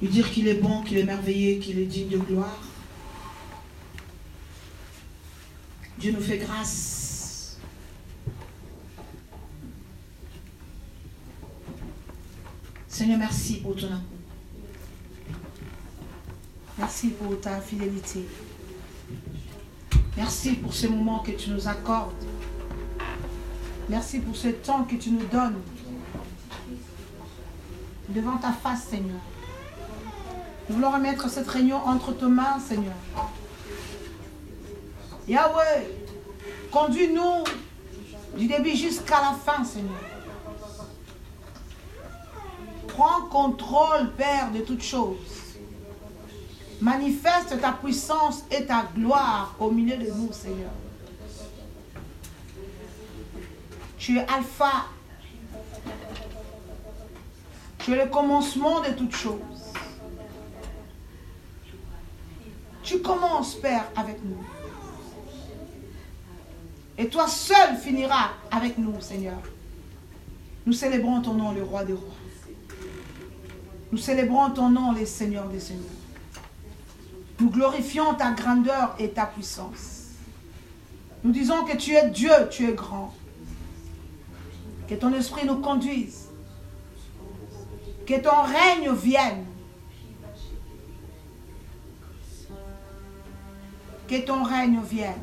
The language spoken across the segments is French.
Lui dire qu'il est bon, qu'il est merveilleux, qu'il est digne de gloire. Dieu nous fait grâce. Seigneur, merci pour ton amour. Merci pour ta fidélité. Merci pour ce moment que tu nous accordes. Merci pour ce temps que tu nous donnes devant ta face, Seigneur. Nous voulons remettre cette réunion entre tes mains, Seigneur. Yahweh, conduis-nous du début jusqu'à la fin, Seigneur. Prends contrôle, Père, de toutes choses. Manifeste ta puissance et ta gloire au milieu de nous, Seigneur. Tu es Alpha. Tu es le commencement de toutes choses. Tu commences, Père, avec nous. Et toi seul finiras avec nous, Seigneur. Nous célébrons ton nom, le roi des rois. Nous célébrons ton nom, les seigneurs des seigneurs. Nous glorifions ta grandeur et ta puissance. Nous disons que tu es Dieu, tu es grand. Que ton esprit nous conduise. Que ton règne vienne. Que ton règne vienne.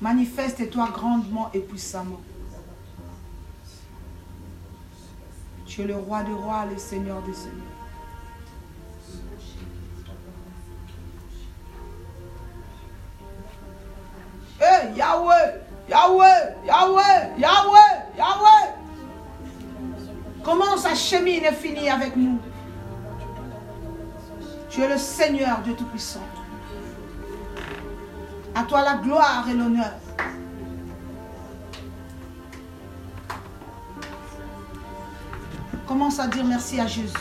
Manifeste-toi grandement et puissamment. Tu es le roi des rois, le seigneur des seigneurs. Hey, Yahweh, Yahweh, Yahweh, Yahweh, Yahweh. Comment sa chemin est finie avec nous? Tu es le Seigneur Dieu Tout-Puissant. À toi la gloire et l'honneur. Commence à dire merci à Jésus.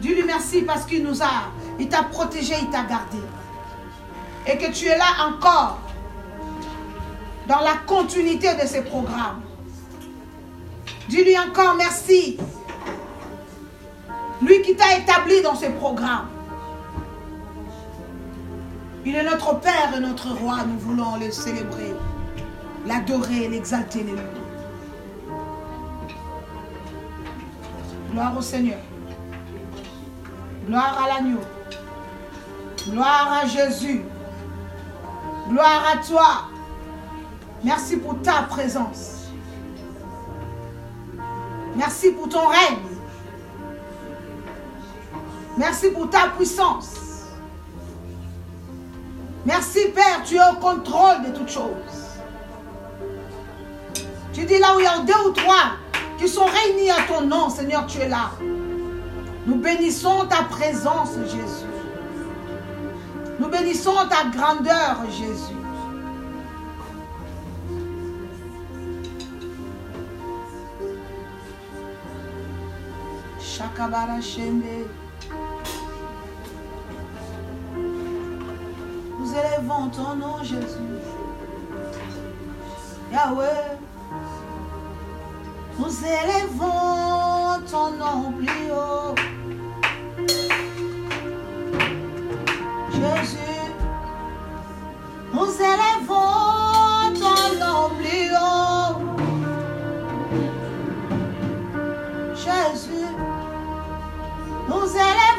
Dis-lui merci parce qu'il nous a, il t'a protégé, il t'a gardé. Et que tu es là encore dans la continuité de ces programmes. Dis-lui encore merci. Lui qui t'a établi dans ces programmes. Il est notre Père et notre Roi. Nous voulons le célébrer, l'adorer, l'exalter. Gloire au Seigneur. Gloire à l'agneau. Gloire à Jésus. Gloire à toi. Merci pour ta présence. Merci pour ton règne. Merci pour ta puissance. Merci Père, tu es au contrôle de toutes choses. Tu dis là où il y a deux ou trois qui sont réunis à ton nom, Seigneur, tu es là. Nous bénissons ta présence, Jésus. Nous bénissons ta grandeur, Jésus. Nous élevons ton nom, Jésus. Yahweh. Nous élevons ton nom plus haut. Jésus. Nous élevons ton nom plus haut. Nous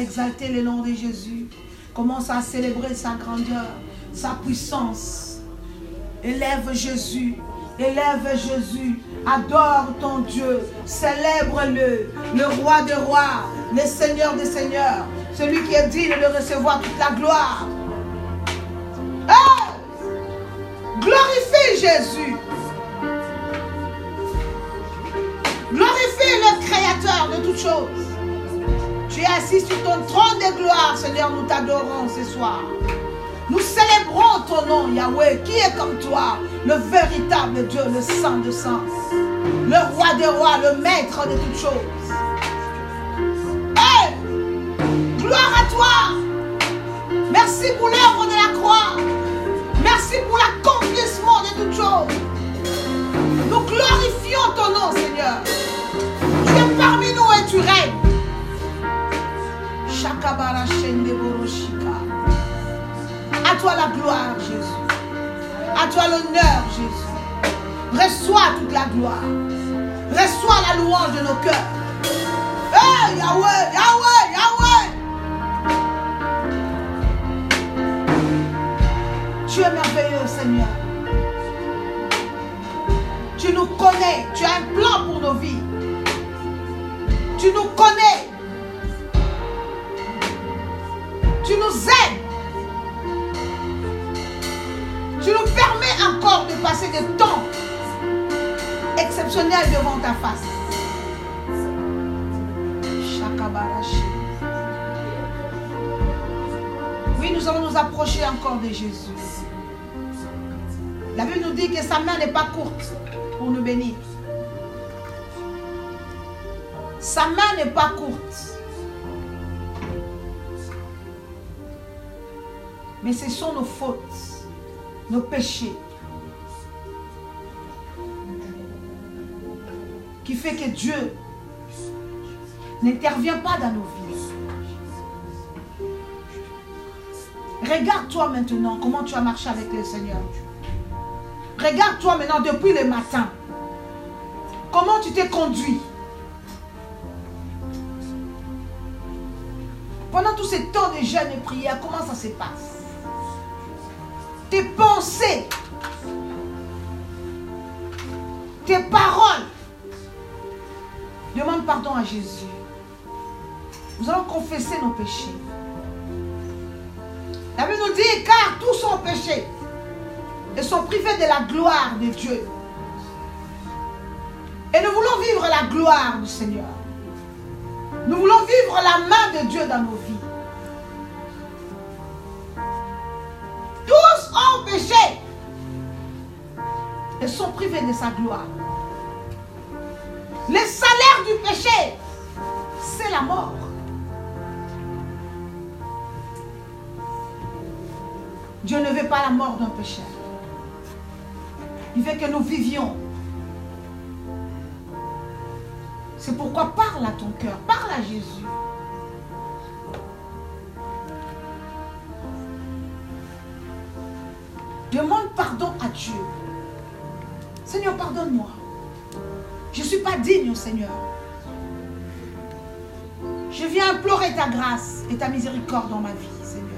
exalter le nom de Jésus. Commence à célébrer sa grandeur, sa puissance. Élève Jésus. Élève Jésus. Adore ton Dieu. Célèbre-le. Le roi des rois. Le seigneur des seigneurs. Celui qui est digne de recevoir toute la gloire. Glorifie Jésus. Glorifie le Créateur de toutes choses. Tu es assis sur ton trône de gloire, Seigneur, nous t'adorons ce soir. Nous célébrons ton nom, Yahweh, qui est comme toi, le véritable Dieu, le Saint de Saints, le roi des rois, le maître de toutes choses. Hey! Gloire à toi! Merci pour l'œuvre de la croix. Merci pour l'accomplissement de toutes choses. Nous glorifions ton nom, Seigneur. Tu es parmi nous et tu règnes. À toi la gloire, Jésus. À toi l'honneur, Jésus. Reçois toute la gloire. Reçois la louange de nos cœurs. Hey, Yahweh, Yahweh, Yahweh. Tu es merveilleux, Seigneur. Tu nous connais. Tu as un plan pour nos vies. Tu nous connais. Nous. Tu nous permets encore de passer des temps exceptionnels devant ta face. Oui, nous allons nous approcher encore de Jésus. La Bible nous dit que sa main n'est pas courte pour nous bénir. Sa main n'est pas courte. Mais ce sont nos fautes, nos péchés, qui fait que Dieu n'intervient pas dans nos vies. Regarde-toi maintenant comment tu as marché avec le Seigneur. Regarde-toi maintenant depuis le matin. Comment tu t'es conduit. Pendant tous ces temps de jeûne et prière, comment ça se passe tes pensées, tes paroles. Demande pardon à Jésus. Nous allons confesser nos péchés. La Bible nous dit, car tous sont péchés et sont privés de la gloire de Dieu. Et nous voulons vivre la gloire du Seigneur. Nous voulons vivre la main de Dieu dans nos vies. Péché et sont privés de sa gloire. Le salaire du péché, c'est la mort. Dieu ne veut pas la mort d'un pécheur. Il veut que nous vivions. C'est pourquoi parle à ton cœur, parle à Jésus. Demande pardon à Dieu. Seigneur, pardonne-moi. Je ne suis pas digne, Seigneur. Je viens implorer ta grâce et ta miséricorde dans ma vie, Seigneur.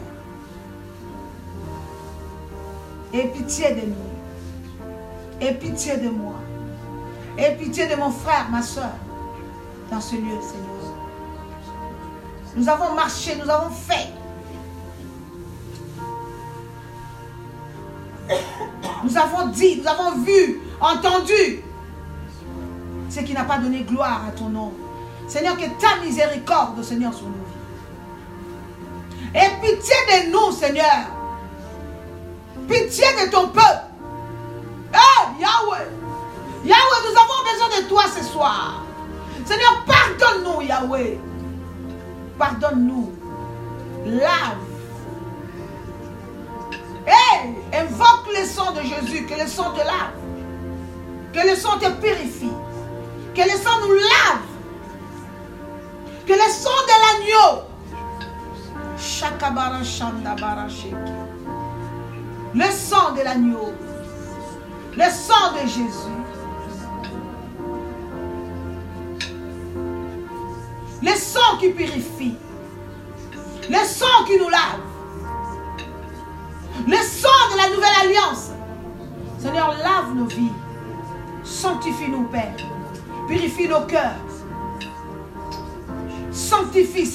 Aie pitié de nous. Aie pitié de moi. Aie pitié de mon frère, ma soeur, dans ce lieu, Seigneur. Nous avons marché, nous avons fait. Nous avons dit, nous avons vu, entendu ce qui n'a pas donné gloire à ton nom. Seigneur, que ta miséricorde, Seigneur, sur vies. Et pitié de nous, Seigneur. Pitié de ton peuple. Eh, Yahweh. Yahweh, nous avons besoin de toi ce soir. Seigneur, pardonne-nous, Yahweh. Pardonne-nous. Lave. Hey, invoque le sang de Jésus, que le sang te lave. Que le sang te purifie. Que le sang nous lave. Que le sang de l'agneau. Le sang de l'agneau Le sang de Jésus. Le sang qui purifie. Le sang qui nous lave. Le sang de la nouvelle alliance. Seigneur, lave nos vies. Sanctifie-nous, Père. Purifie nos cœurs. Sanctifie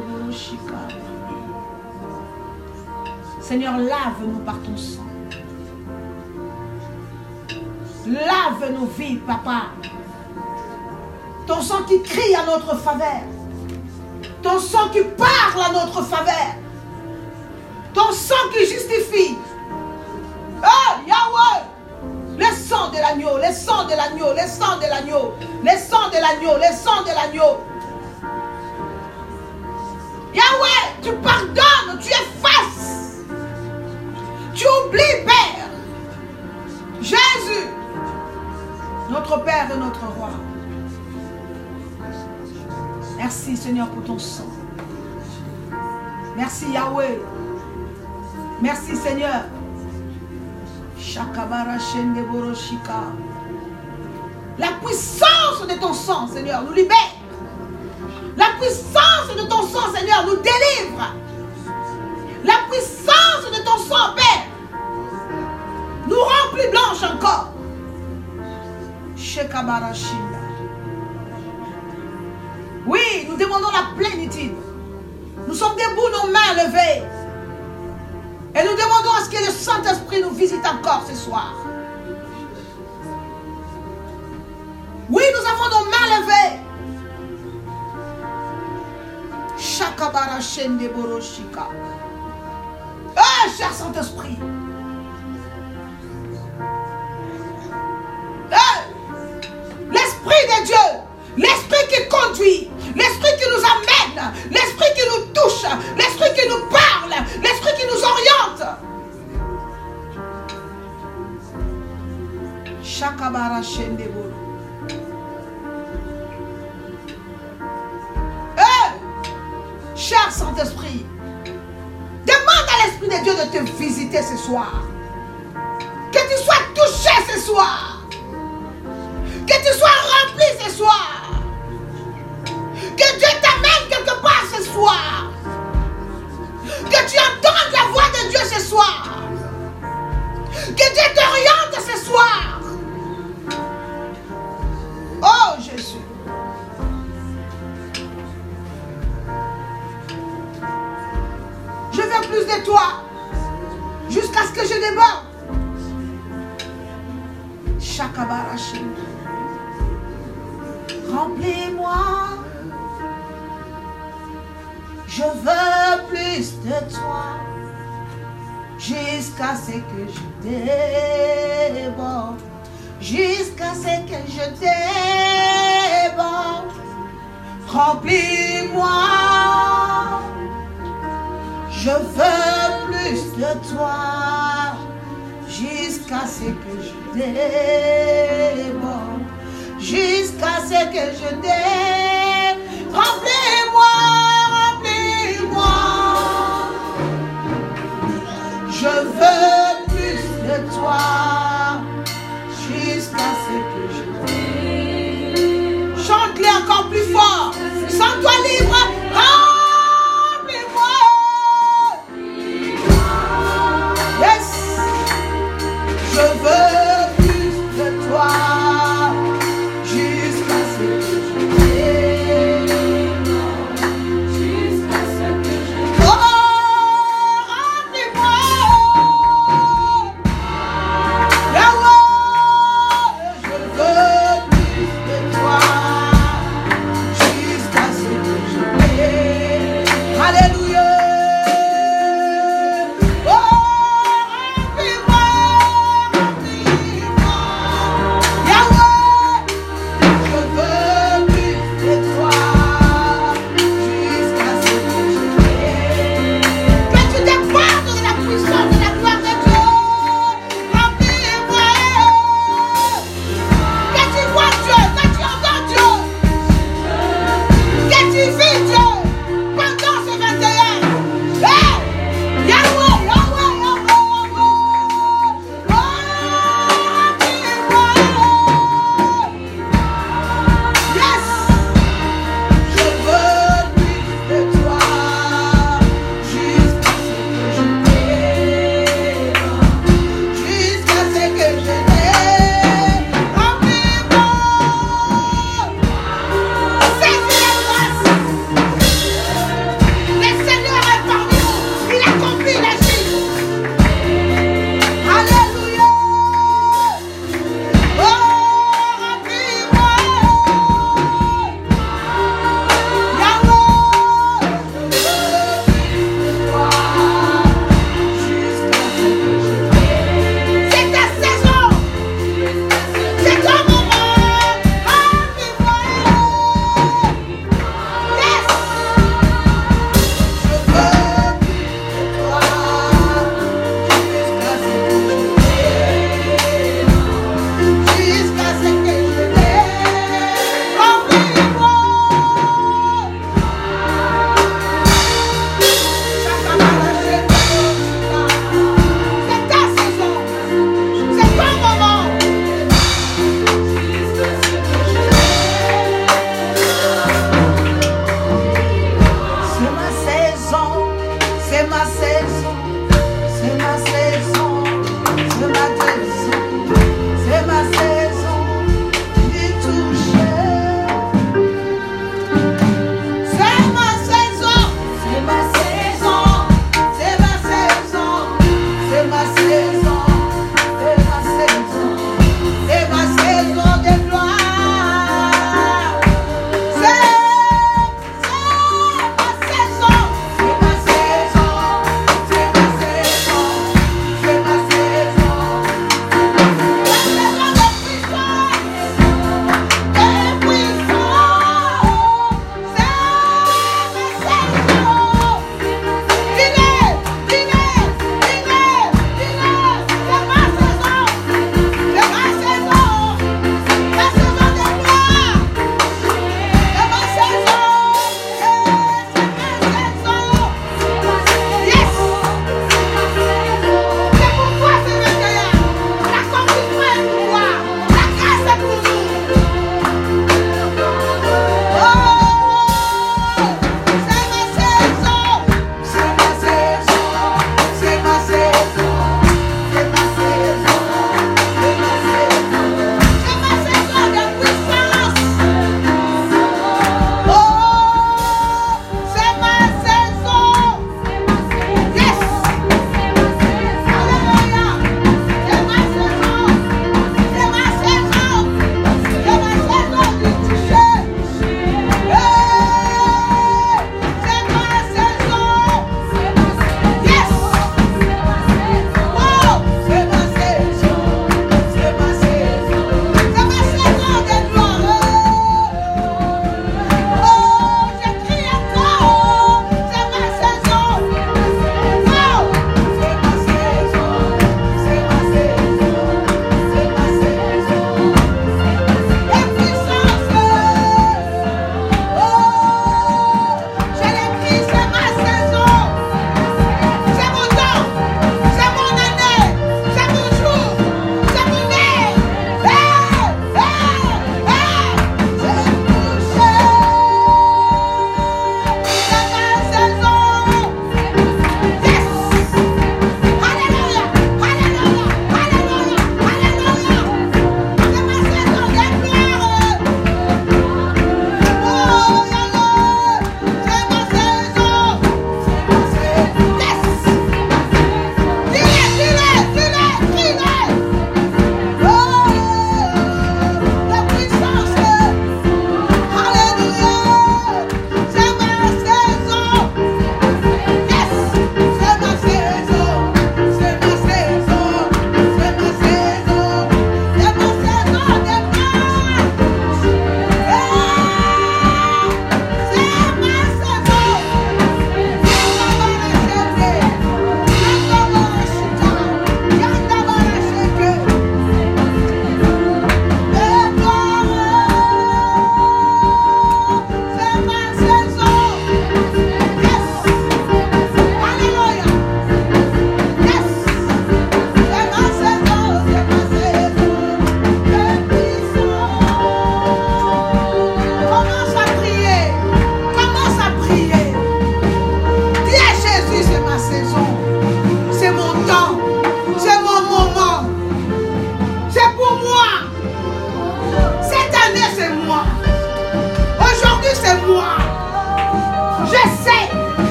Boroshika. Seigneur, lave-nous par ton sang. Lave nos vies, papa. Ton sang qui crie à notre faveur. Ton sang qui parle à notre faveur. Ton sang qui justifie. Oh, Yahweh! Le sang de l'agneau, le sang de l'agneau, le sang de l'agneau, le sang de l'agneau, le sang de l'agneau. Yahweh, tu pardonnes, tu effaces. Tu oublies, Père. Jésus, notre Père et notre Roi. Merci Seigneur pour ton sang. Merci Yahweh. Merci Seigneur. La puissance de ton sang, Seigneur, nous libère. La puissance de ton sang, Seigneur, nous délivre. La puissance de ton sang, Père, nous rend plus blanche encore. Oui, nous demandons la plénitude. Nous sommes debout, nos mains levées. Et nous demandons à ce que le Saint-Esprit nous visite encore ce soir. Oui, nous avons nos mains levées. Shakabara Shende Boroshika. Ah, cher Saint-Esprit. Ah, L'Esprit de Dieu, l'Esprit qui conduit, l'Esprit qui nous amène, l'Esprit qui nous touche, l'Esprit qui nous parle, l'Esprit qui nous oriente. Shakabara Shende Boro. Eh, Cher Saint-Esprit, demande à l'Esprit de Dieu de te visiter ce soir. Que tu sois touché ce soir. Que tu sois rempli ce soir. Que Dieu t'amène quelque part ce soir. Que tu entendes la voix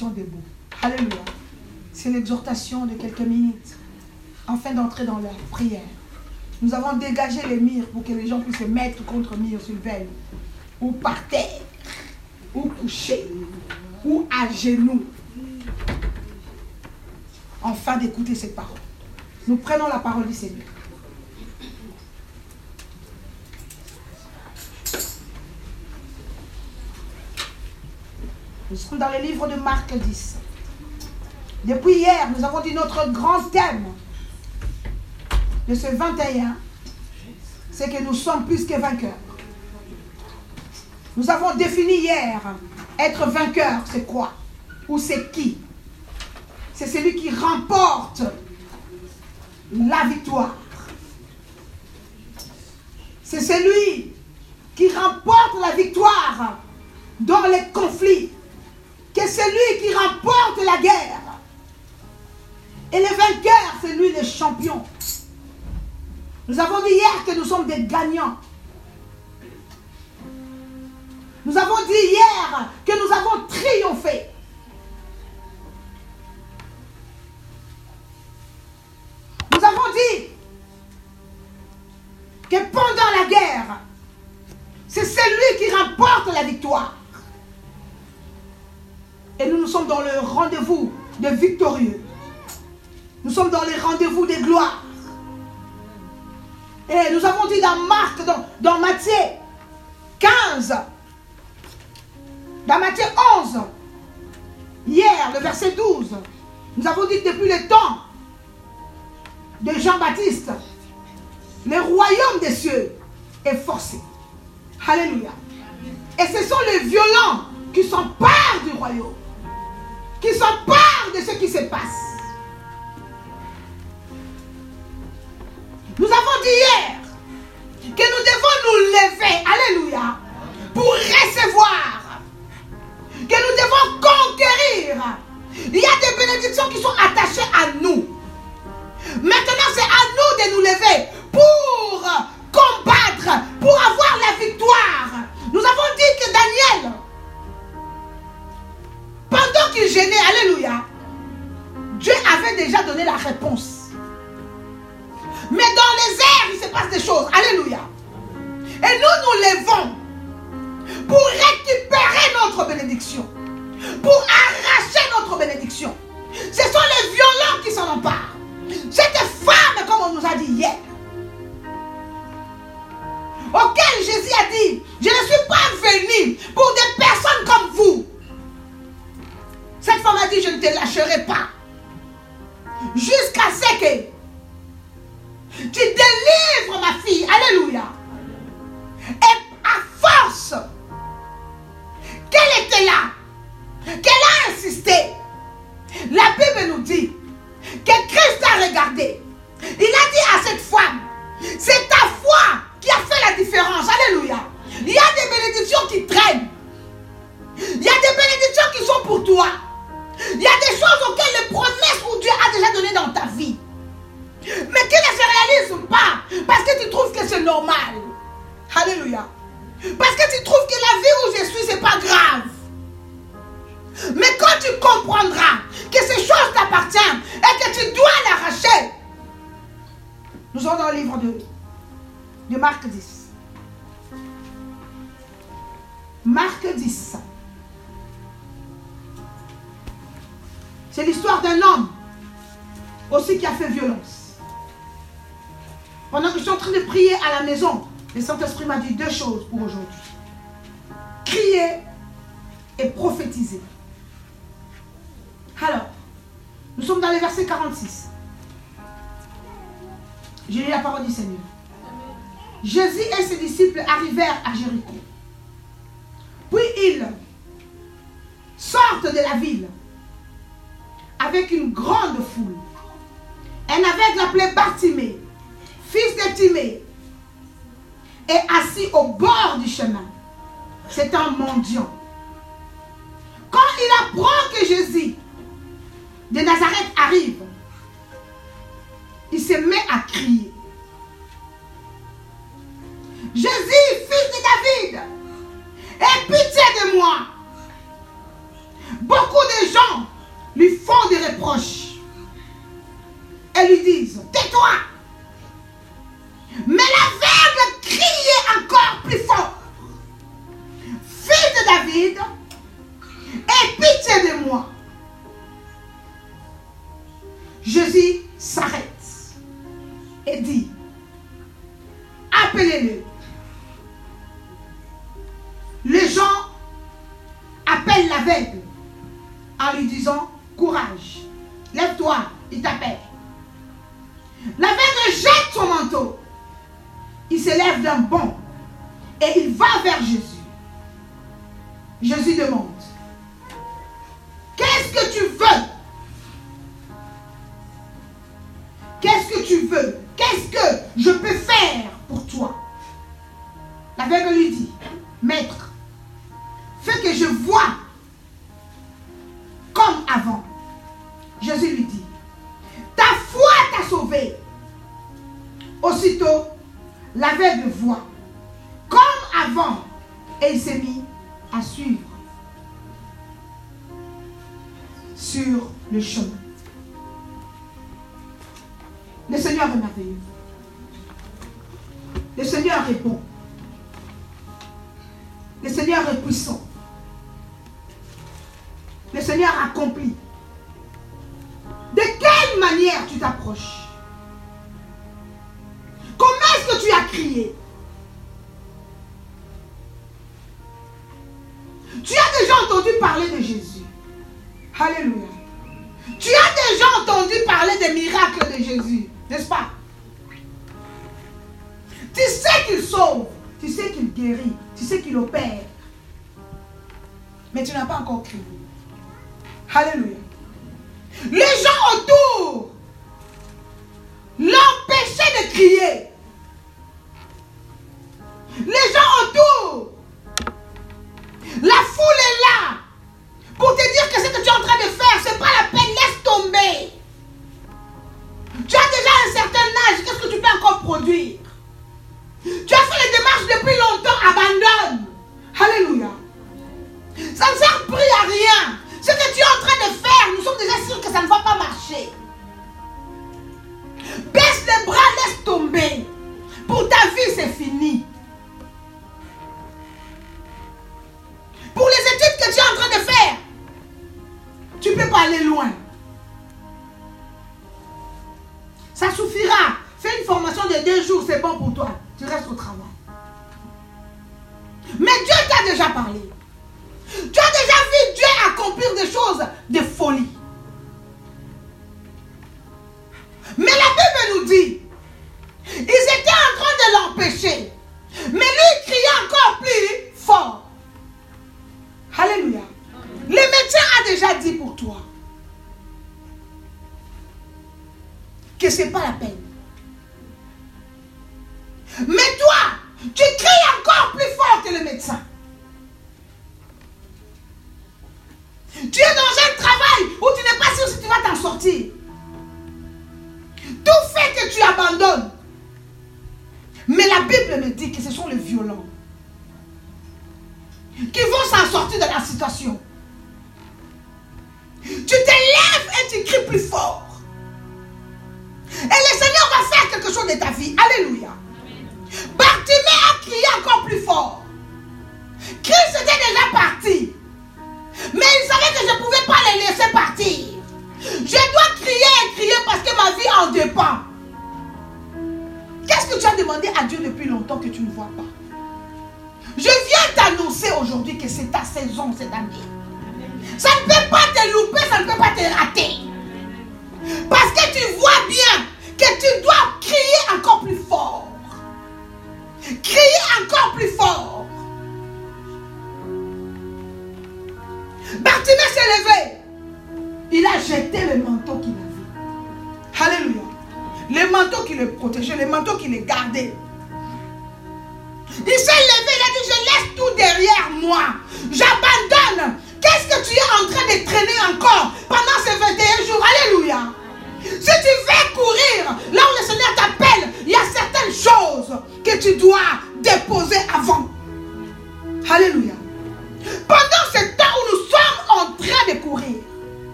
prédication debout. Alléluia. C'est l'exhortation de quelques minutes afin d'entrer dans la prière. Nous avons dégagé les murs pour que les gens puissent se mettre contre murs sur ou par terre, ou couchés, ou à genoux, enfin d'écouter cette parole. Nous prenons la parole du Seigneur. Nous sommes dans le livre de Marc 10. Depuis hier, nous avons dit notre grand thème de ce 21, c'est que nous sommes plus que vainqueurs. Nous avons défini hier, être vainqueur, c'est quoi? Ou c'est qui? C'est celui qui remporte la victoire. C'est celui qui remporte la victoire dans les conflits. Que celui qui remporte la guerre. Et le vainqueur, c'est lui le champion. Nous avons dit hier que nous sommes des gagnants. Nous avons dit hier que nous avons triomphé. Nous avons dit que pendant la guerre, c'est celui qui remporte la victoire. Et nous, nous sommes dans le rendez-vous des victorieux. Nous sommes dans les rendez-vous des gloires. Et nous avons dit dans Marc, dans, dans Matthieu 15, dans Matthieu 11, hier, le verset 12, nous avons dit depuis le temps de Jean-Baptiste, le royaume des cieux est forcé. Alléluia. Et ce sont les violents qui s'emparent du royaume, qui s'emparent de ce qui se passe. Nous avons dit hier que nous devons nous lever, alléluia, pour recevoir, que nous devons conquérir. Il y a des bénédictions qui sont attachées à nous. Maintenant, c'est à nous de nous lever pour combattre, pour avoir la victoire. Nous avons dit que Daniel, pendant qu'il gênait, alléluia, Dieu avait déjà donné la réponse. Mais dans les airs, il se passe des choses. Alléluia. Et nous nous levons pour récupérer notre bénédiction. Pour arracher notre bénédiction. Ce sont les violents qui s'en emparent. Cette femme, comme on nous a dit hier, auquel Jésus a dit, je ne suis pas venu pour des personnes comme vous. Cette femme a dit, je ne te lâcherai pas. Jusqu'à ce que tu délivres ma fille. Alléluia. Et à force qu'elle était là, qu'elle a insisté, la Bible nous dit que Christ a regardé. Il a dit à cette femme, c'est ta foi qui a fait la différence. Alléluia. Il y a des bénédictions qui traînent. Il y a des bénédictions qui sont pour toi. Il y a des choses auxquelles les promesses où Dieu a déjà donné dans ta vie. Mais qui ne se réalise pas parce que tu trouves que c'est normal. Alléluia. Parce que tu trouves que la vie où je suis, c'est pas grave. Mais quand tu comprendras que ces choses t'appartiennent et que tu dois l'arracher, nous sommes dans le livre de, de Marc 10. Marc 10. C'est l'histoire d'un homme aussi qui a fait violence. Pendant que je suis en train de prier à la maison, le Saint-Esprit m'a dit deux choses pour aujourd'hui. Crier et prophétiser. Alors, nous sommes dans le verset 46. J'ai lu la parole du Seigneur. Jésus et ses disciples arrivèrent à Jéricho. Puis ils sortent de la ville avec une grande foule. Un aveugle appelé Bartimée, fils de Timée, est assis au bord du chemin. C'est un mendiant. Quand il apprend que Jésus de Nazareth arrive, il se met à crier. Jésus, fils de David, aie pitié de moi. Beaucoup de gens lui font des reproches et lui disent, tais-toi. Mais l'aveugle criait encore plus fort. Fils de David, aie pitié de moi. Jésus s'arrête et dit, appelez-le. Les gens appellent l'aveugle en lui disant, courage, lève-toi, il t'appelle. L'aveugle jette son manteau. Il se lève d'un bond. Et il va vers Jésus. Jésus demande, qu'est-ce que tu veux? Qu'est-ce que tu veux? Qu'est-ce que je peux faire pour toi? L'aveugle lui dit, c'est bon pour toi. Tu restes au travail. Mais Dieu t'a déjà parlé.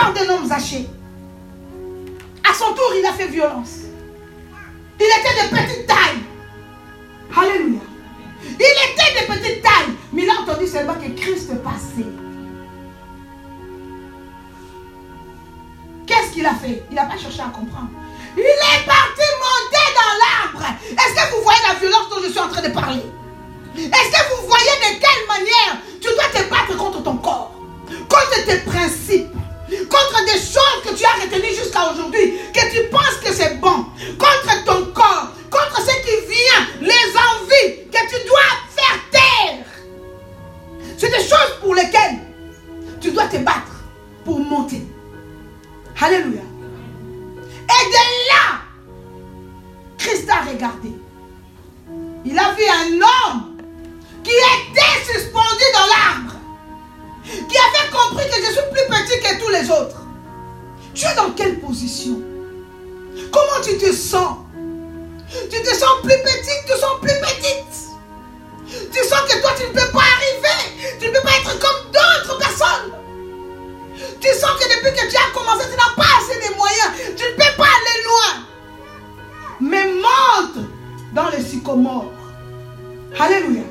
La Bible nous parle d'un homme zaché. À son tour, il a fait violence. Il était de petite taille. Alléluia. Il était de petite taille. Mais il a entendu seulement que Christ passait. Qu'est-ce qu'il a fait? Il n'a pas cherché à comprendre. Il est parti monter dans l'arbre. Est-ce que vous voyez la violence dont je suis en train de parler? Est-ce que vous voyez de quelle manière tu dois te battre contre ton corps? Contre tes principes? Contre des choses que tu as retenues jusqu'à aujourd'hui, que tu penses que c'est bon, contre ton corps, contre ce qui vient, les envies que tu dois faire taire. C'est des choses pour lesquelles tu dois te battre pour monter. Alléluia. Et de là, Christ a regardé. Il a vu un homme qui était suspendu dans l'arbre qui avait compris que je suis plus petit que tous les autres. Tu es dans quelle position? Comment tu te sens? Tu te sens plus petite, tu sens plus petite. Tu sens que toi, tu ne peux pas arriver. Tu ne peux pas être comme d'autres personnes. Tu sens que depuis que tu as commencé, tu n'as pas assez de moyens. Tu ne peux pas aller loin. Mais monte dans le sycomore. Alléluia.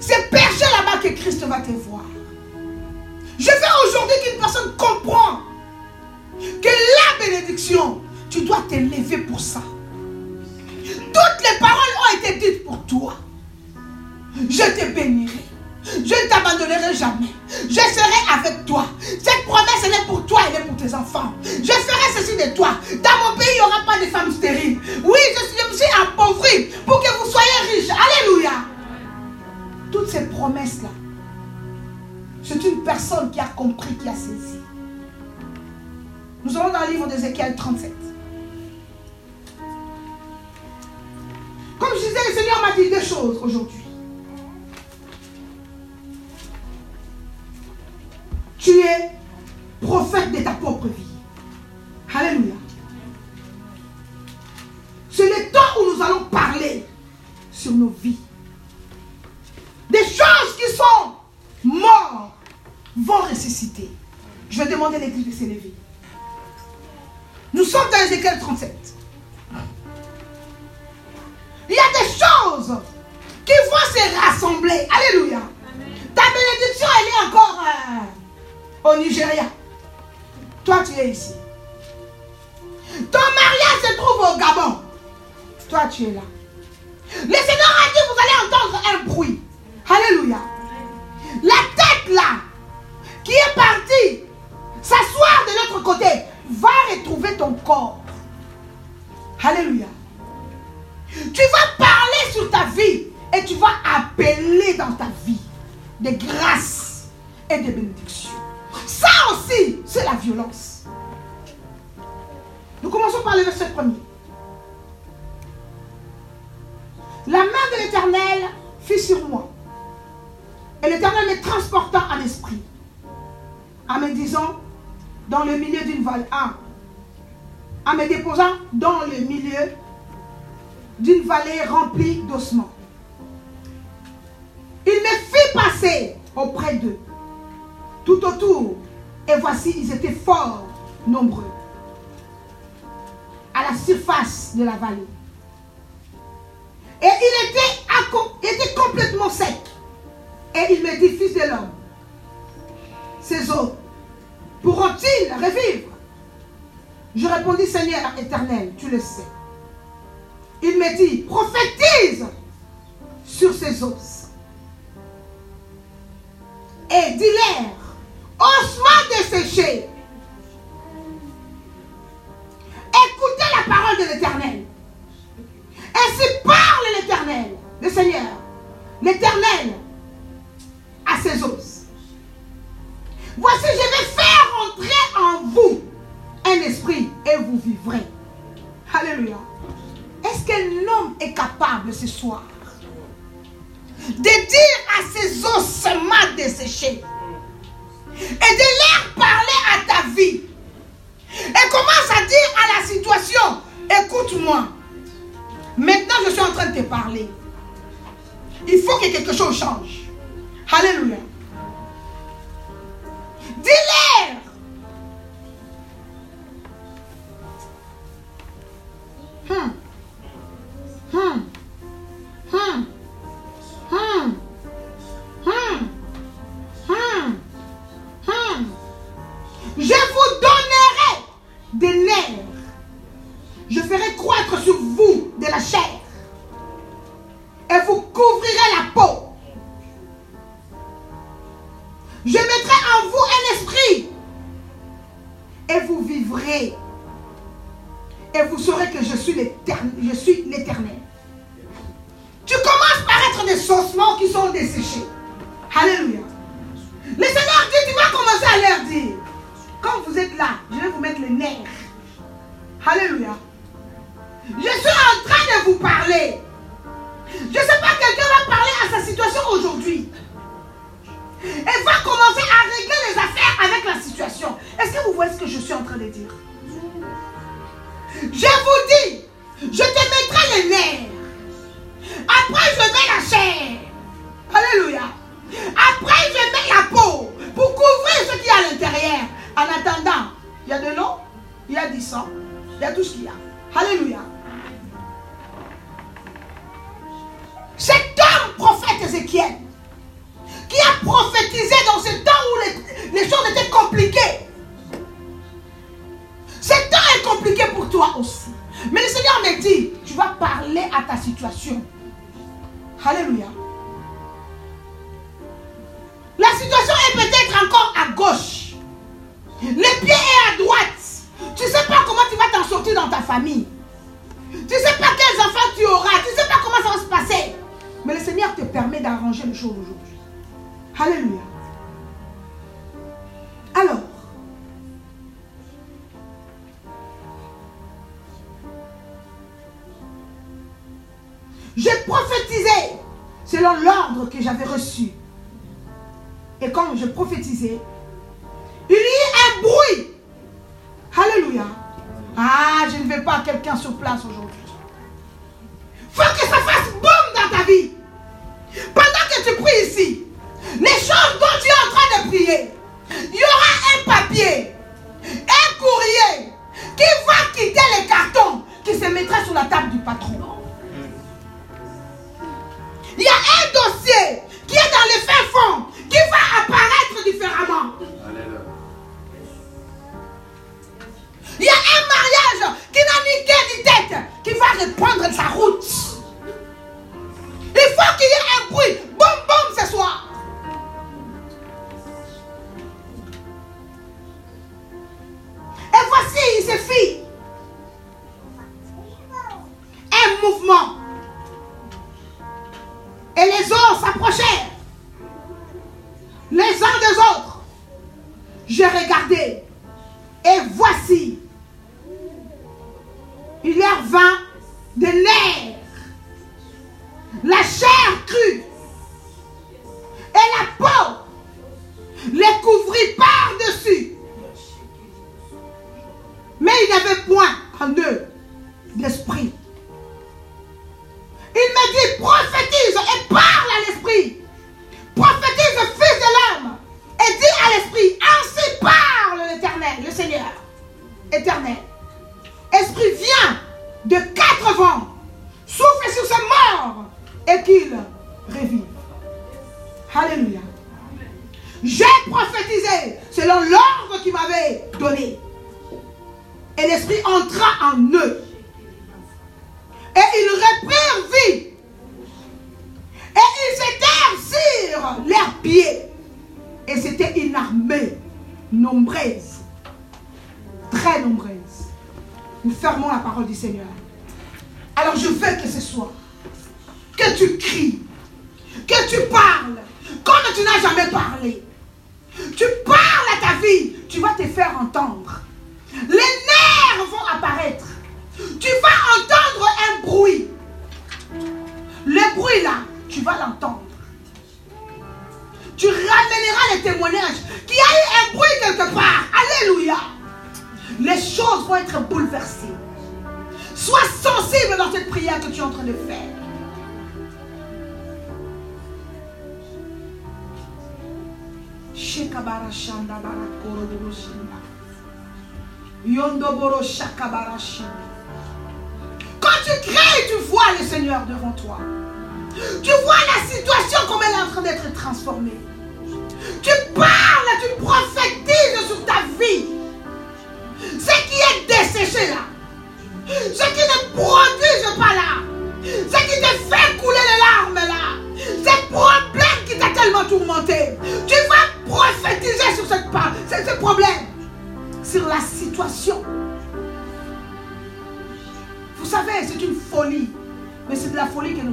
C'est perché là-bas que Christ va te voir. Je veux aujourd'hui qu'une personne comprend que la bénédiction, tu dois te lever pour ça. Toutes les paroles ont été dites pour toi. Je te bénirai. Je ne t'abandonnerai jamais. Je serai avec toi. Cette promesse, elle est pour toi, elle est pour tes enfants. Je ferai ceci de toi. Dans mon pays, il n'y aura pas de femmes stériles. Oui, je, je me suis appauvri pour que vous soyez riches. Alléluia. Toutes ces promesses-là, c'est une personne qui a compris, qui a saisi. Nous allons dans le livre d'Ézéchiel 37. Comme je disais, le Seigneur m'a dit deux choses aujourd'hui. Tu es prophète de ta precisam Et vous saurez que je suis l'éternel. Tu commences par être des ossements qui sont desséchés. 不一样。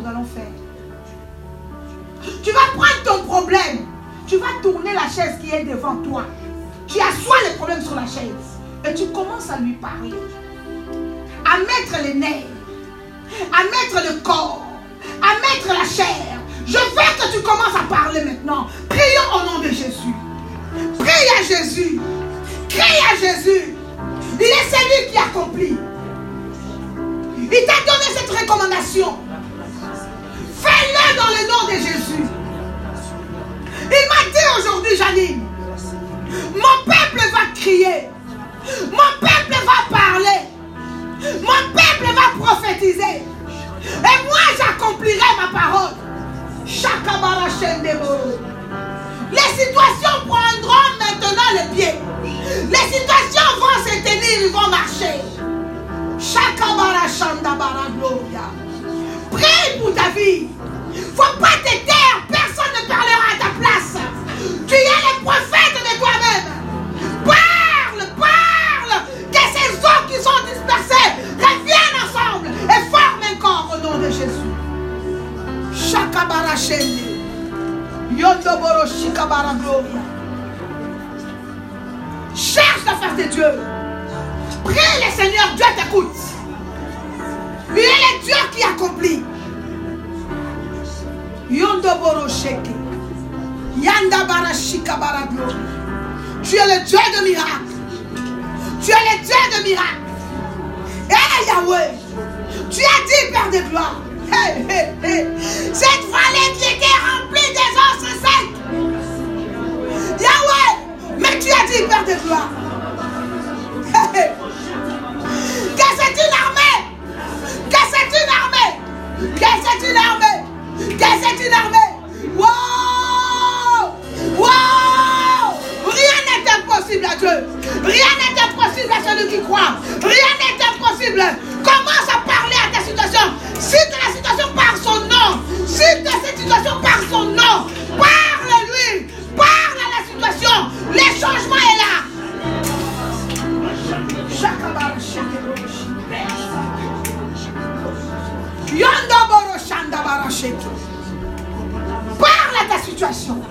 dans l'enfer. Tu vas prendre ton problème. Tu vas tourner la chaise qui est devant toi. Tu assois le problème sur la chaise. Et tu commences à lui parler. À mettre les nerfs. À mettre le corps. À mettre la chair. Je veux que tu commences à parler maintenant. Prions au nom de Jésus. Prie à Jésus. Crie à Jésus. Il est celui qui accomplit. Il t'a donné cette recommandation. Fais-le dans le nom de Jésus. Il m'a dit aujourd'hui, Janine, mon peuple va crier. Mon peuple va parler. Mon peuple va prophétiser. Et moi, j'accomplirai ma parole. Les situations prendront maintenant le pied. Les situations vont se tenir, ils vont marcher. Chakabara Shandabara Gloria prie pour ta vie. Faut pas te taire, personne ne parlera à ta place. Tu es le prophète de toi-même. Parle, parle, que ces hommes qui sont dispersés reviennent ensemble et forment un corps au nom de Jésus. Cherche la face de Dieu. Prie le Seigneur, Dieu t'écoute. Il est Dieu qui accomplit. Yondoboro Sheke. Yanda Barashika Barabio. Tu es le Dieu de miracles. Tu es le Dieu de miracles. Hey Yahweh. Tu as dit, Père de gloire. Hey, hey, hey. Cette vallée qui était remplie des os secs. Yahweh. Mais tu as dit, Père de gloire. C'est une armée. Que c'est une armée. Wow. Wow. Rien n'est impossible à Dieu. Rien n'est impossible à celui qui croit. Rien n'est impossible. Commence à parler à ta situation. Cite la situation par son nom. Cite cette situation par son nom. Parle à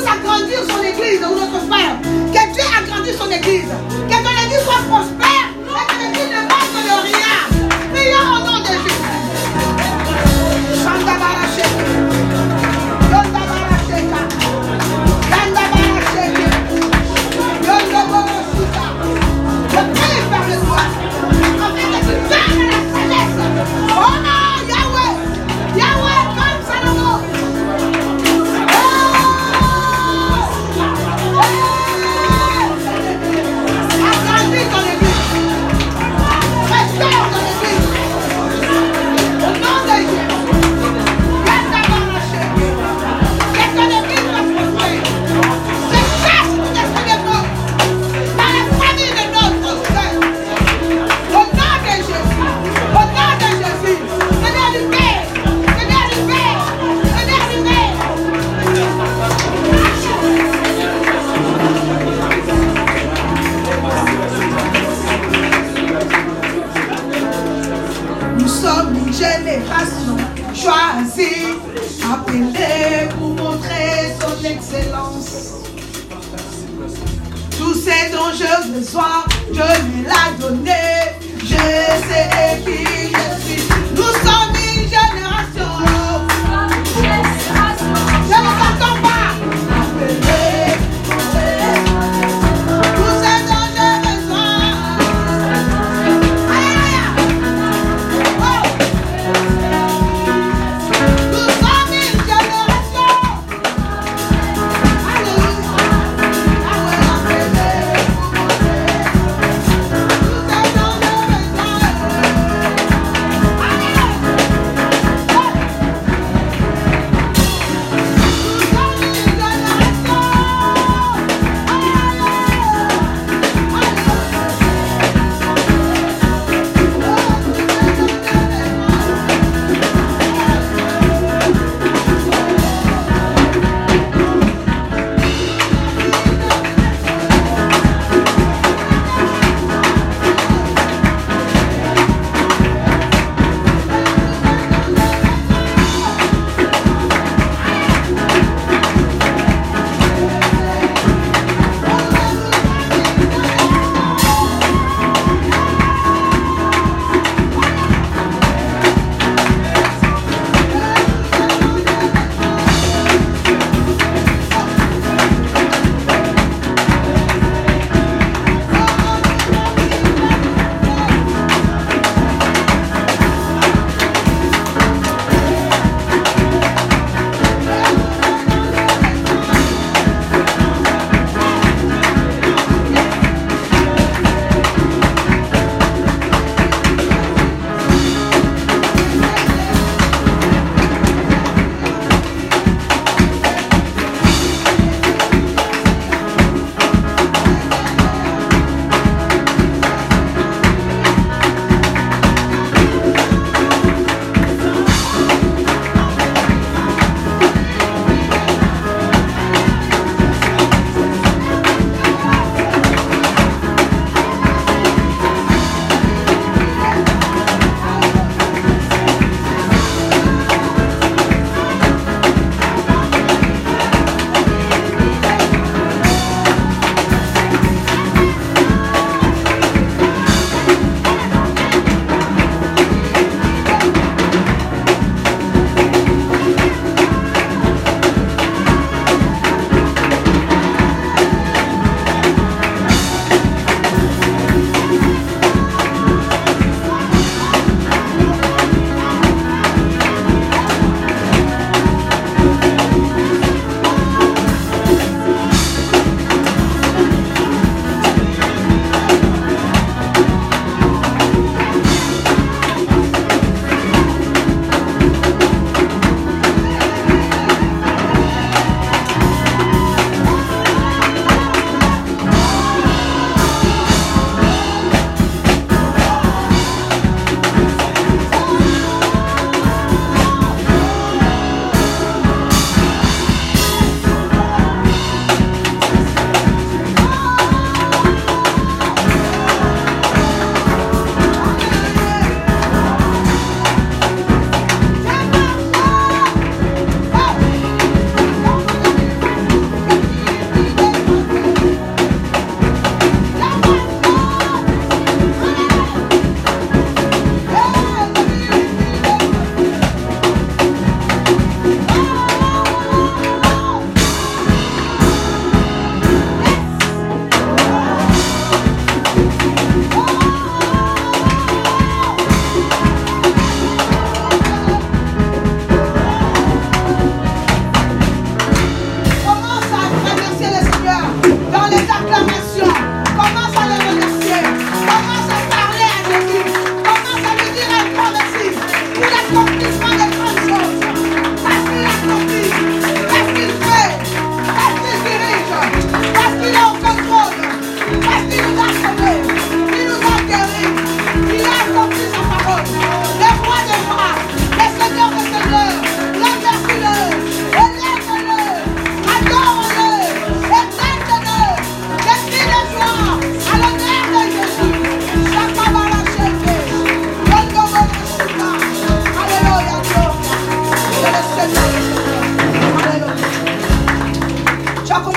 pousse grandir son église ou notre frère. Que Dieu agrandisse son église.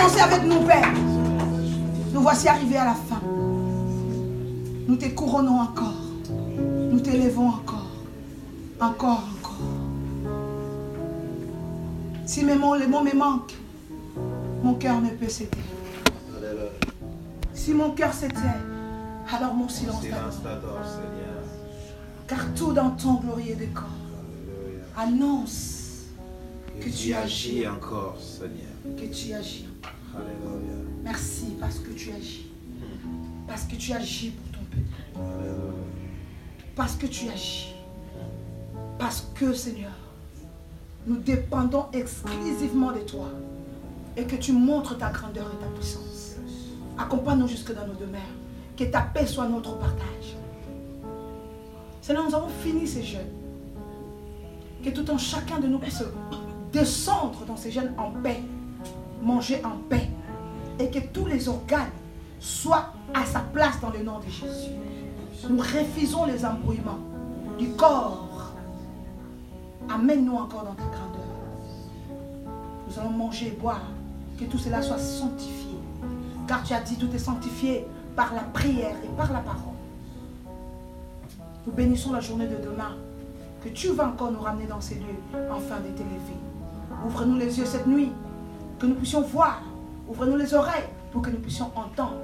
avec nous, Père. Nous voici arrivés à la fin. Nous te couronnons encore. Nous t'élevons encore. Encore, encore. Si mes mots, les mots me manquent, mon cœur ne peut s'éteindre. Si mon cœur s'éteint, alors mon silence. Car tout dans ton glorieux décor annonce que, tu agis encore, Seigneur. Que tu agis Alléluia. Merci parce que tu agis. Parce que tu agis pour ton peuple. Parce que tu agis. Parce que, Seigneur, nous dépendons exclusivement de toi. Et que tu montres ta grandeur et ta puissance. Accompagne-nous jusque dans nos demeures. Que ta paix soit notre partage. Seigneur, nous avons fini ces jeûnes. Que tout un chacun de nous puisse descendre dans ces jeûnes en paix. Manger en paix. Et que tous les organes soient à sa place dans le nom de Jésus. Nous refusons les embrouillements du corps. Amène-nous encore dans ta grandeur. Nous allons manger et boire. Que tout cela soit sanctifié. Car tu as dit tout est sanctifié par la prière et par la parole. Nous bénissons la journée de demain. Que tu vas encore nous ramener dans ces lieux afin de t'élever. Ouvre-nous les yeux cette nuit. Que nous puissions voir. Ouvre-nous les oreilles pour que nous puissions entendre.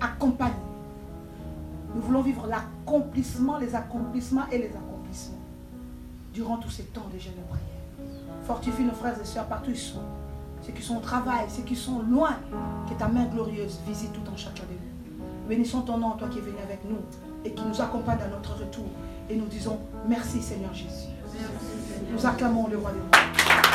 Accompagne. Nous voulons vivre l'accomplissement, les accomplissements et les accomplissements durant tous ces temps de jeûne de prière. Fortifie nos frères et sœurs partout ils sont. Ceux qui sont au travail, ceux qui sont loin, que ta main glorieuse visite tout en chacun de nous. Bénissons ton nom, toi qui es venu avec nous et qui nous accompagne à notre retour. Et nous disons merci Seigneur Jésus. Nous acclamons le roi des rois.